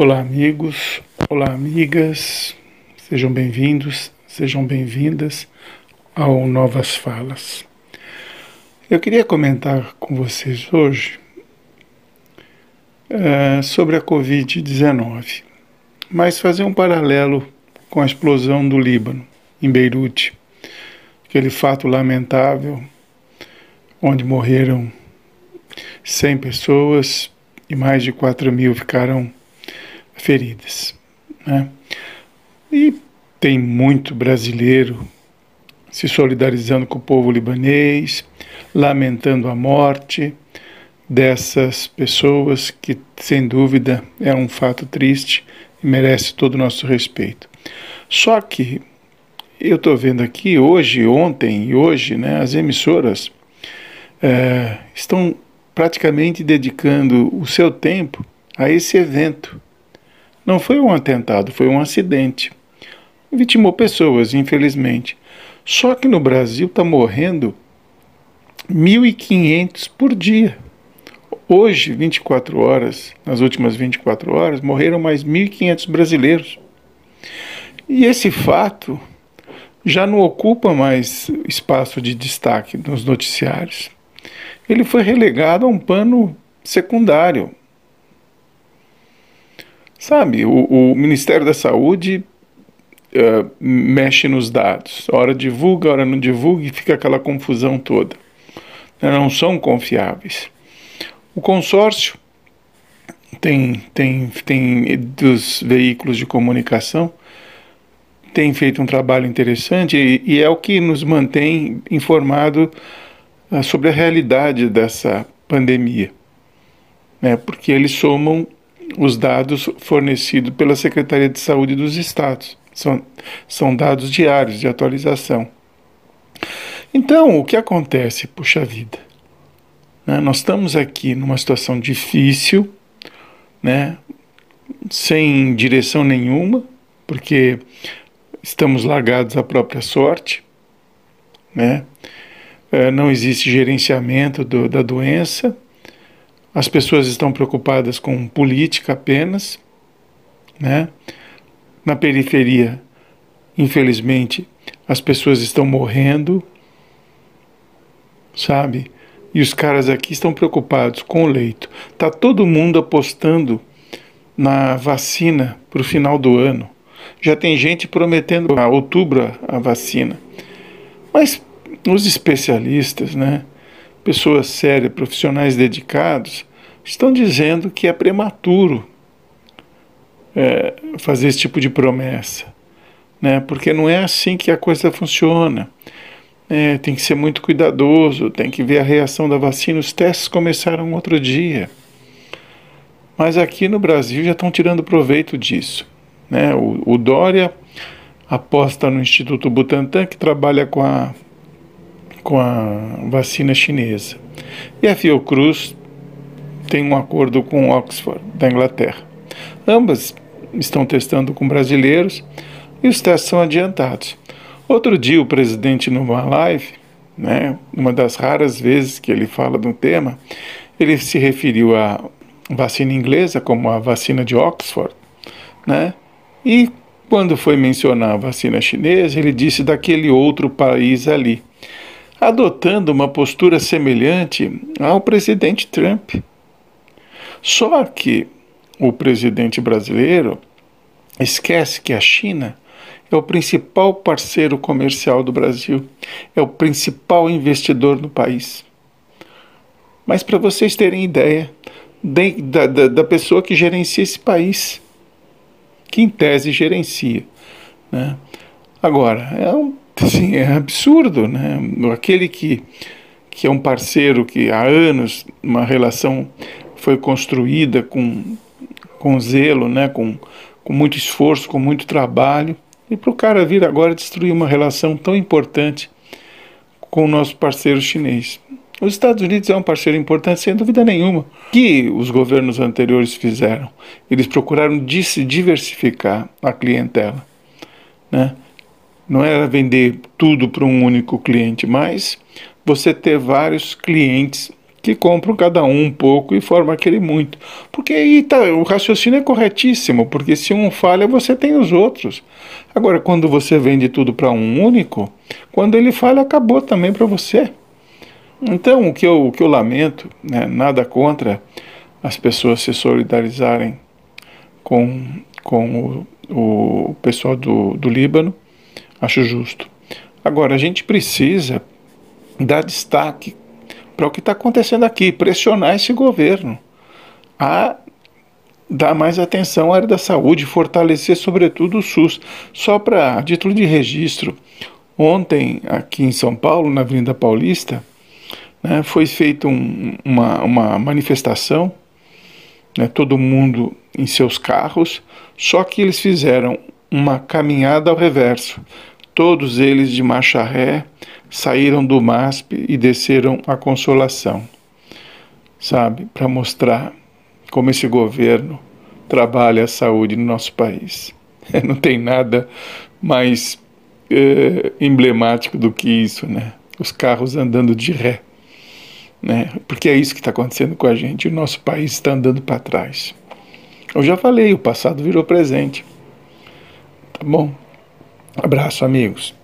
Olá, amigos, olá, amigas, sejam bem-vindos, sejam bem-vindas ao Novas Falas. Eu queria comentar com vocês hoje uh, sobre a Covid-19, mas fazer um paralelo com a explosão do Líbano, em Beirute, aquele fato lamentável onde morreram 100 pessoas e mais de 4 mil ficaram feridas. Né? E tem muito brasileiro se solidarizando com o povo libanês, lamentando a morte dessas pessoas, que sem dúvida é um fato triste e merece todo o nosso respeito. Só que eu estou vendo aqui hoje, ontem e hoje, né, as emissoras é, estão praticamente dedicando o seu tempo a esse evento. Não foi um atentado, foi um acidente. Vitimou pessoas, infelizmente. Só que no Brasil está morrendo 1.500 por dia. Hoje, 24 horas, nas últimas 24 horas, morreram mais 1.500 brasileiros. E esse fato já não ocupa mais espaço de destaque nos noticiários. Ele foi relegado a um pano secundário. Sabe, o, o Ministério da Saúde uh, mexe nos dados. Hora divulga, hora não divulga e fica aquela confusão toda. Não são confiáveis. O consórcio tem, tem, tem dos veículos de comunicação tem feito um trabalho interessante e, e é o que nos mantém informado uh, sobre a realidade dessa pandemia, né? porque eles somam os dados fornecidos pela Secretaria de Saúde dos Estados. São, são dados diários de atualização. Então, o que acontece? Puxa vida. Né? Nós estamos aqui numa situação difícil, né? sem direção nenhuma, porque estamos largados à própria sorte, né? É, não existe gerenciamento do, da doença, as pessoas estão preocupadas com política apenas, né? Na periferia, infelizmente, as pessoas estão morrendo, sabe? E os caras aqui estão preocupados com o leito. Tá todo mundo apostando na vacina para o final do ano. Já tem gente prometendo a outubro a vacina. Mas os especialistas, né, pessoas sérias, profissionais dedicados, estão dizendo que é prematuro é, fazer esse tipo de promessa, né, porque não é assim que a coisa funciona. É, tem que ser muito cuidadoso, tem que ver a reação da vacina. Os testes começaram outro dia. Mas aqui no Brasil já estão tirando proveito disso. Né? O, o Dória aposta no Instituto Butantan, que trabalha com a, com a vacina chinesa. E a Fiocruz tem um acordo com Oxford, da Inglaterra. Ambas estão testando com brasileiros e os testes são adiantados. Outro dia, o presidente, numa live, né, uma das raras vezes que ele fala do tema, ele se referiu à vacina inglesa como a vacina de Oxford, né, e quando foi mencionar a vacina chinesa, ele disse daquele outro país ali, adotando uma postura semelhante ao presidente Trump. Só que o presidente brasileiro esquece que a China é o principal parceiro comercial do Brasil, é o principal investidor no país. Mas para vocês terem ideia da, da, da pessoa que gerencia esse país, que em tese gerencia. Né? Agora, é, um, assim, é absurdo, né? aquele que, que é um parceiro que há anos uma relação foi construída com, com zelo, né? com, com muito esforço, com muito trabalho, e para o cara vir agora destruir uma relação tão importante com o nosso parceiro chinês. Os Estados Unidos é um parceiro importante, sem dúvida nenhuma. O que os governos anteriores fizeram? Eles procuraram diversificar a clientela. Né? Não era vender tudo para um único cliente, mas você ter vários clientes que compram cada um um pouco e formam aquele muito. Porque aí tá, o raciocínio é corretíssimo, porque se um falha, você tem os outros. Agora, quando você vende tudo para um único, quando ele falha, acabou também para você. Então, o que eu, o que eu lamento, né, nada contra as pessoas se solidarizarem com, com o, o pessoal do, do Líbano, acho justo. Agora, a gente precisa dar destaque para o que está acontecendo aqui, pressionar esse governo a dar mais atenção à área da saúde, fortalecer sobretudo o SUS. Só para título de registro, ontem aqui em São Paulo, na Avenida Paulista, né, foi feita um, uma, uma manifestação, né, todo mundo em seus carros, só que eles fizeram uma caminhada ao reverso, todos eles de marcha ré, saíram do MASP e desceram a Consolação, sabe, para mostrar como esse governo trabalha a saúde no nosso país. Não tem nada mais é, emblemático do que isso, né? Os carros andando de ré, né? Porque é isso que está acontecendo com a gente. O nosso país está andando para trás. Eu já falei, o passado virou presente. Tá bom? Abraço, amigos.